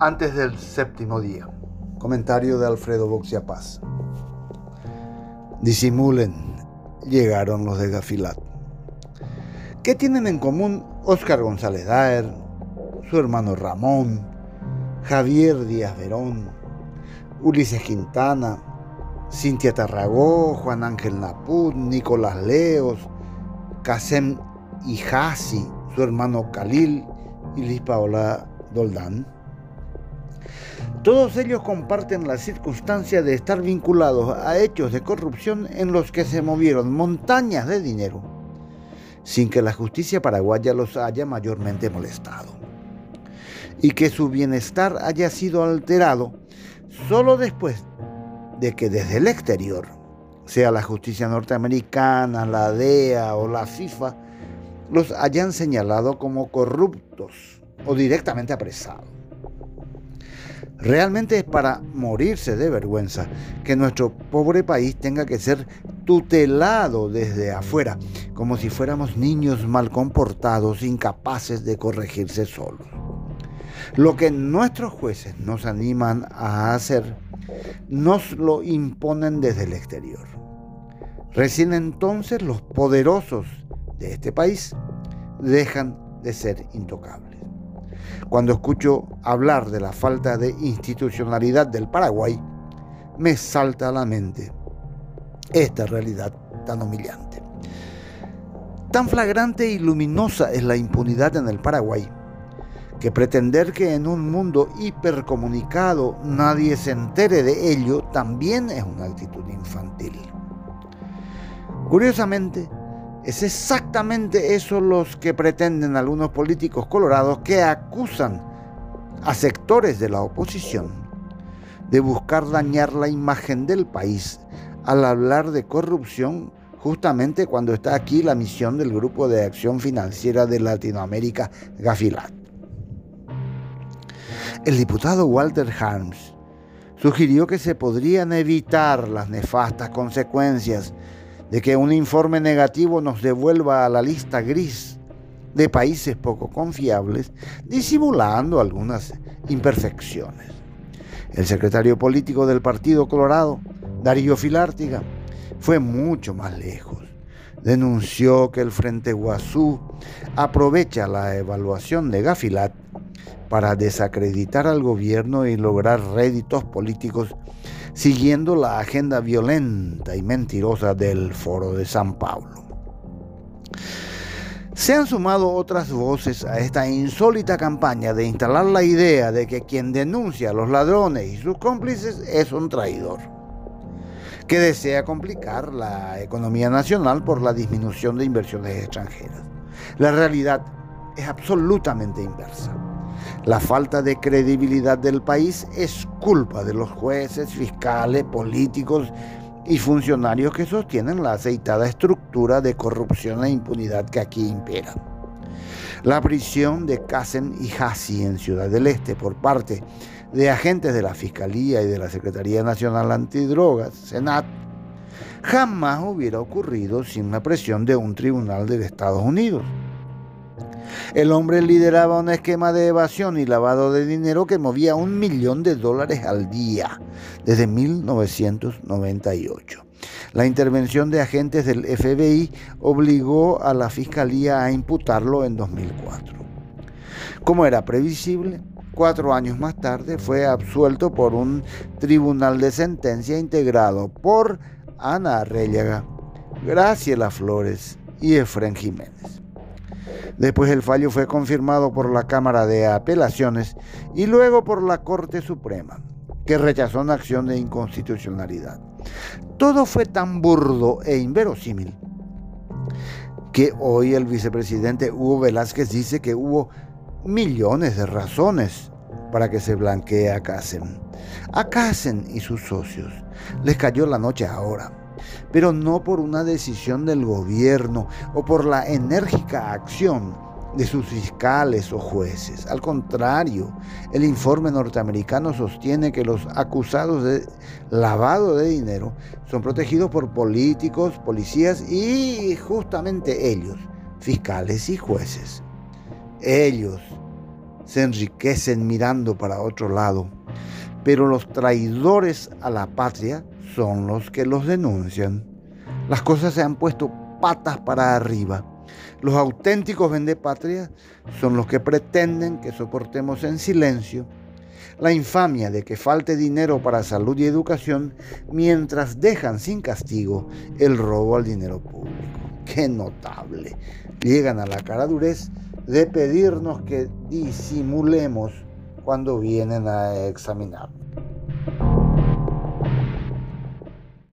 antes del séptimo día. Comentario de Alfredo Boxia Paz. Disimulen, llegaron los de Gafilat. ¿Qué tienen en común Óscar González Daer, su hermano Ramón, Javier Díaz Verón, Ulises Quintana, Cintia Tarragó, Juan Ángel Naput, Nicolás Leos, Casem Ijasi, su hermano Khalil y Liz Paola Doldán? Todos ellos comparten la circunstancia de estar vinculados a hechos de corrupción en los que se movieron montañas de dinero, sin que la justicia paraguaya los haya mayormente molestado, y que su bienestar haya sido alterado solo después de que desde el exterior, sea la justicia norteamericana, la DEA o la FIFA, los hayan señalado como corruptos o directamente apresados. Realmente es para morirse de vergüenza que nuestro pobre país tenga que ser tutelado desde afuera, como si fuéramos niños mal comportados, incapaces de corregirse solos. Lo que nuestros jueces nos animan a hacer, nos lo imponen desde el exterior. Recién entonces los poderosos de este país dejan de ser intocables. Cuando escucho hablar de la falta de institucionalidad del Paraguay, me salta a la mente esta realidad tan humillante. Tan flagrante y luminosa es la impunidad en el Paraguay, que pretender que en un mundo hipercomunicado nadie se entere de ello también es una actitud infantil. Curiosamente, es exactamente eso los que pretenden algunos políticos colorados que acusan a sectores de la oposición de buscar dañar la imagen del país al hablar de corrupción justamente cuando está aquí la misión del Grupo de Acción Financiera de Latinoamérica, Gafilat. El diputado Walter Harms sugirió que se podrían evitar las nefastas consecuencias de que un informe negativo nos devuelva a la lista gris de países poco confiables, disimulando algunas imperfecciones. El secretario político del Partido Colorado, Darío Filártiga, fue mucho más lejos. Denunció que el Frente Guazú aprovecha la evaluación de Gafilat para desacreditar al gobierno y lograr réditos políticos siguiendo la agenda violenta y mentirosa del Foro de San Pablo. Se han sumado otras voces a esta insólita campaña de instalar la idea de que quien denuncia a los ladrones y sus cómplices es un traidor, que desea complicar la economía nacional por la disminución de inversiones extranjeras. La realidad es absolutamente inversa. La falta de credibilidad del país es culpa de los jueces, fiscales, políticos y funcionarios que sostienen la aceitada estructura de corrupción e impunidad que aquí impera. La prisión de Kassen y Hassi en Ciudad del Este por parte de agentes de la Fiscalía y de la Secretaría Nacional Antidrogas, Senat, jamás hubiera ocurrido sin la presión de un tribunal de Estados Unidos. El hombre lideraba un esquema de evasión y lavado de dinero que movía un millón de dólares al día desde 1998. La intervención de agentes del FBI obligó a la Fiscalía a imputarlo en 2004. Como era previsible, cuatro años más tarde fue absuelto por un tribunal de sentencia integrado por Ana Arrellaga, Graciela Flores y Efren Jiménez. Después el fallo fue confirmado por la Cámara de Apelaciones y luego por la Corte Suprema, que rechazó una acción de inconstitucionalidad. Todo fue tan burdo e inverosímil que hoy el vicepresidente Hugo Velázquez dice que hubo millones de razones para que se blanquee a Casen. A Casen y sus socios les cayó la noche ahora pero no por una decisión del gobierno o por la enérgica acción de sus fiscales o jueces. Al contrario, el informe norteamericano sostiene que los acusados de lavado de dinero son protegidos por políticos, policías y justamente ellos, fiscales y jueces. Ellos, se enriquecen mirando para otro lado, pero los traidores a la patria son los que los denuncian. Las cosas se han puesto patas para arriba. Los auténticos vendepatria son los que pretenden que soportemos en silencio la infamia de que falte dinero para salud y educación mientras dejan sin castigo el robo al dinero público. ¡Qué notable! Llegan a la cara durez de pedirnos que disimulemos cuando vienen a examinarnos.